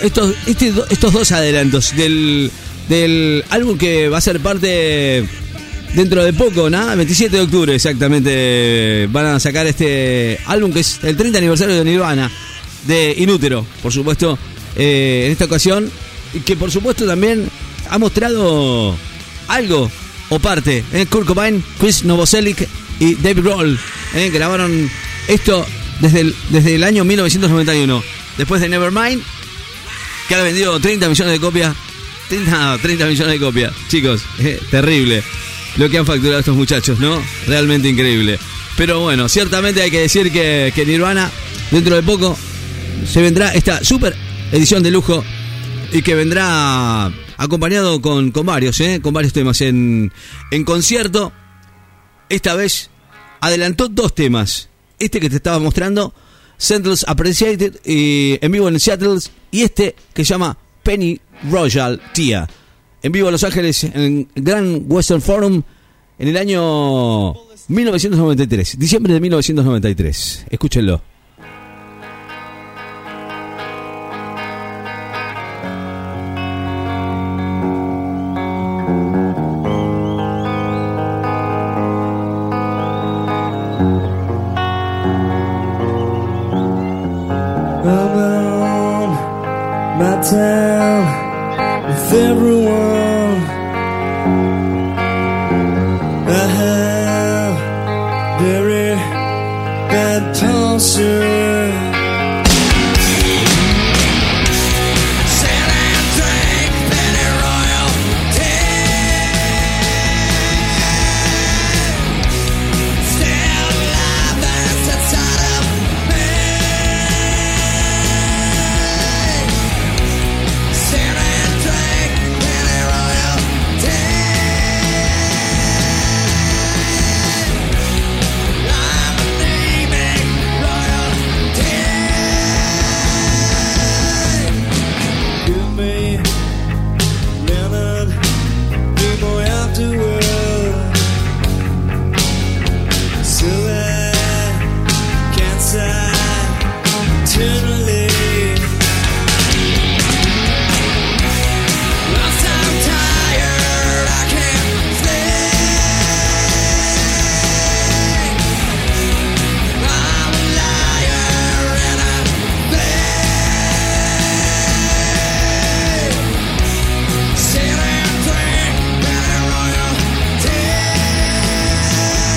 estos, este estos dos adelantos del, del álbum que va a ser parte dentro de poco, ¿no? 27 de octubre exactamente van a sacar este álbum que es el 30 aniversario de Nirvana, de Inútero, por supuesto, eh, en esta ocasión, y que por supuesto también ha mostrado algo o parte. ¿eh? Kurt Cobain, Chris Novoselic y David Grohl ¿eh? grabaron esto desde el, desde el año 1991. Después de Nevermind, que ha vendido 30 millones de copias. 30, 30 millones de copias. Chicos, terrible lo que han facturado estos muchachos, ¿no? Realmente increíble. Pero bueno, ciertamente hay que decir que, que Nirvana, dentro de poco, se vendrá esta super edición de lujo y que vendrá acompañado con, con varios, ¿eh? con varios temas en, en concierto. Esta vez adelantó dos temas. Este que te estaba mostrando, Centrals Appreciated en vivo en Seattle y este que se llama Penny Royal Tia. En vivo en Los Ángeles, en el Grand Western Forum, en el año 1993, diciembre de 1993. Escúchenlo. Everyone. I have very bad posture.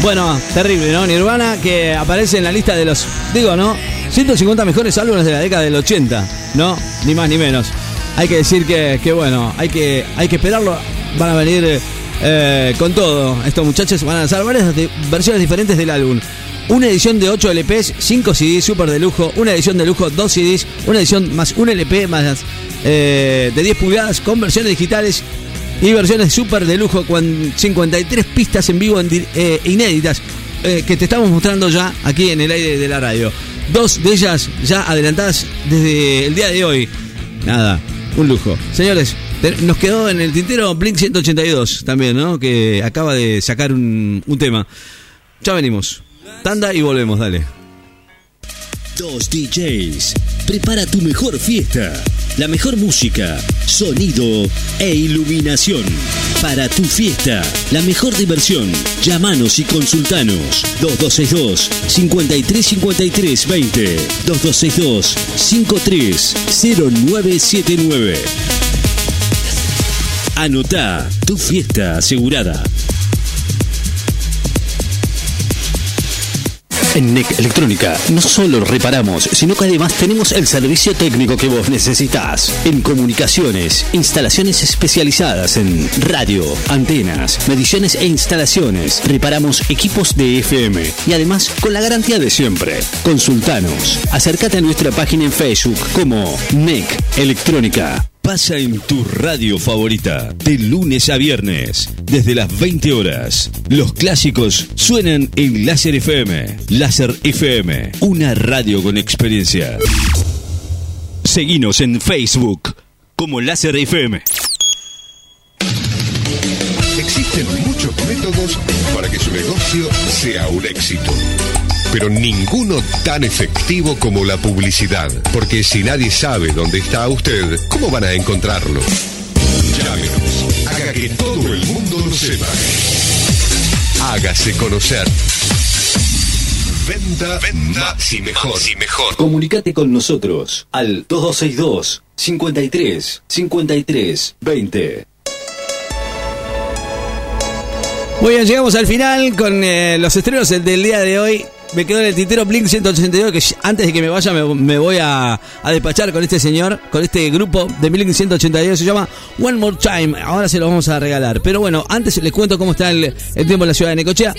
Bueno, terrible, ¿no? Nirvana que aparece en la lista de los, digo, ¿no? 150 mejores álbumes de la década del 80, ¿no? Ni más ni menos. Hay que decir que, que bueno, hay que, hay que esperarlo. Van a venir eh, con todo. Estos muchachos van a lanzar varias versiones diferentes del álbum. Una edición de 8 LPs, 5 CDs super de lujo, una edición de lujo, 2 CDs, una edición más un LP más eh, de 10 pulgadas con versiones digitales y versiones súper de lujo con 53 pistas en vivo eh, inéditas eh, que te estamos mostrando ya aquí en el aire de la radio. Dos de ellas ya adelantadas desde el día de hoy. Nada, un lujo. Señores, nos quedó en el tintero Blink 182 también, ¿no? Que acaba de sacar un tema. Ya venimos. Tanda y volvemos, dale. Dos DJs. Prepara tu mejor fiesta. La mejor música, sonido e iluminación. Para tu fiesta, la mejor diversión. Llámanos y consultanos. 2262 5353 20 2262 530979. Anota tu fiesta asegurada. En NEC Electrónica no solo reparamos, sino que además tenemos el servicio técnico que vos necesitas. En comunicaciones, instalaciones especializadas en radio, antenas, mediciones e instalaciones. Reparamos equipos de FM y además con la garantía de siempre. Consultanos. Acércate a nuestra página en Facebook como NEC Electrónica pasa en tu radio favorita, de lunes a viernes, desde las 20 horas. Los clásicos suenan en Láser FM. Láser FM, una radio con experiencia. Seguinos en Facebook como Láser FM. Existen muchos métodos para que su negocio sea un éxito. Pero ninguno tan efectivo como la publicidad. Porque si nadie sabe dónde está usted, ¿cómo van a encontrarlo? Llámenos, haga que todo el mundo lo sepa. Hágase conocer. Venda, venda, y mejor, y mejor. Comunicate con nosotros al 2262 53 53 20. Muy bien, llegamos al final con eh, los estrenos del día de hoy. Me quedó en el tintero Blink 182 que antes de que me vaya me, voy a, despachar con este señor, con este grupo de Blink 182. Se llama One More Time. Ahora se lo vamos a regalar. Pero bueno, antes les cuento cómo está el, el tiempo en la ciudad de Necochea.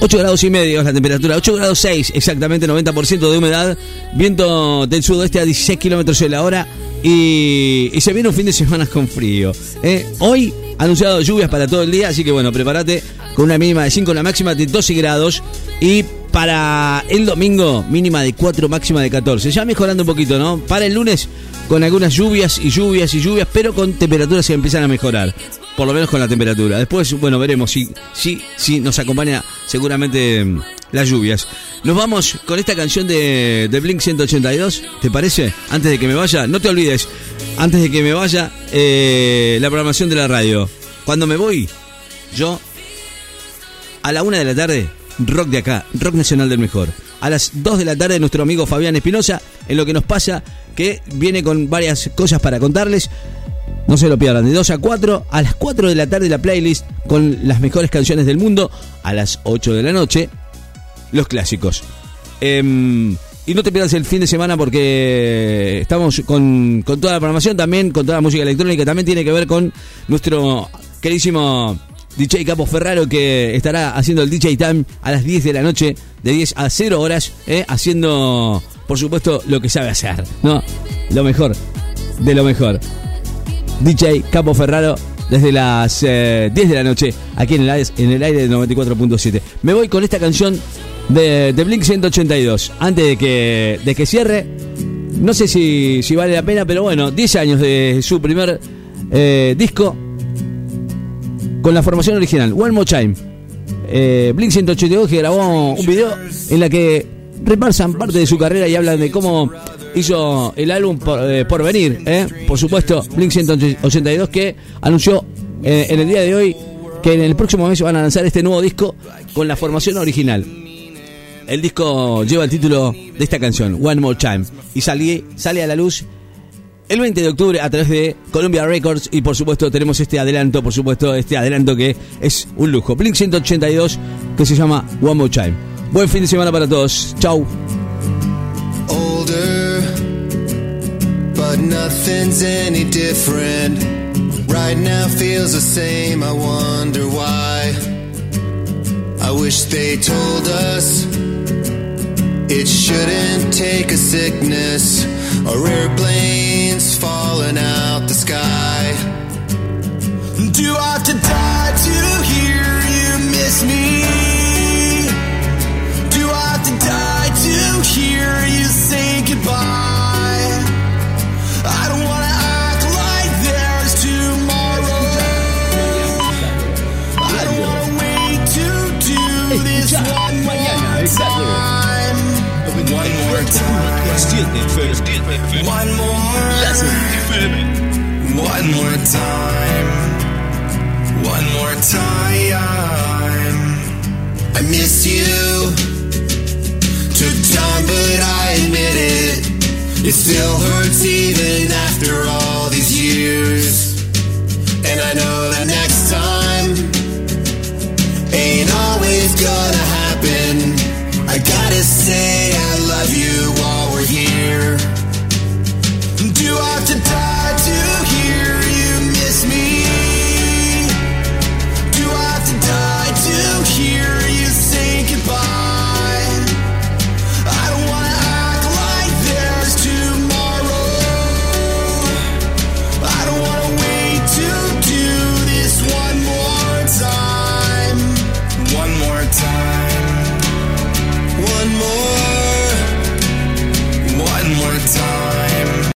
8 grados y medio es la temperatura, 8 grados 6 exactamente, 90% de humedad, viento del sudoeste a 16 kilómetros de la hora y, y, se viene un fin de semana con frío. ¿eh? Hoy anunciado lluvias para todo el día, así que bueno, prepárate con una mínima de 5, una máxima de 12 grados y para el domingo mínima de 4, máxima de 14. Ya mejorando un poquito, ¿no? Para el lunes con algunas lluvias y lluvias y lluvias, pero con temperaturas que empiezan a mejorar. Por lo menos con la temperatura. Después, bueno, veremos si, si, si nos acompaña seguramente las lluvias. Nos vamos con esta canción de, de Blink 182, ¿te parece? Antes de que me vaya, no te olvides, antes de que me vaya, eh, la programación de la radio. Cuando me voy, yo, a la una de la tarde, rock de acá, rock nacional del mejor. A las 2 de la tarde, nuestro amigo Fabián Espinosa, en lo que nos pasa, que viene con varias cosas para contarles. No se lo pierdan, de 2 a 4, a las 4 de la tarde la playlist con las mejores canciones del mundo, a las 8 de la noche, los clásicos. Eh, y no te pierdas el fin de semana porque estamos con, con, toda la programación, también con toda la música electrónica, también tiene que ver con nuestro queridísimo DJ Capo Ferraro que estará haciendo el DJ Time a las 10 de la noche, de 10 a 0 horas, eh, haciendo, por supuesto, lo que sabe hacer, ¿no? Lo mejor, de lo mejor. DJ Capo Ferraro desde las eh, 10 de la noche aquí en el, aire, en el aire de 94.7. Me voy con esta canción de, de, Blink 182. Antes de que, de que cierre, no sé si, vale la pena, pero bueno, 10 años de su primer eh, disco con la formación original, One More Time. Eh, Blink 182 que grabó un video en la que repasan parte de su carrera y hablan de cómo hizo el álbum por, eh, por venir, ¿eh? por supuesto, Blink 182 que anunció eh, en el día de hoy que en el próximo mes van a lanzar este nuevo disco con la formación original. El disco lleva el título de esta canción, One More Time, y sale, sale a la luz el 20 de octubre a través de Columbia Records y por supuesto tenemos este adelanto, por supuesto este adelanto que es un lujo. Blink 182 que se llama One More Time. Buen fin de semana para todos. Chau. Older, but nothing's any different. Right now feels the same. I wonder why. I wish they told us it shouldn't take a sickness or airplanes falling out the sky. Do I have to die to hear you miss me? Do I have to die to hear you say goodbye? I don't wanna more time. I miss you. Took time, but I admit it. It still hurts even after all these years. And I know that now.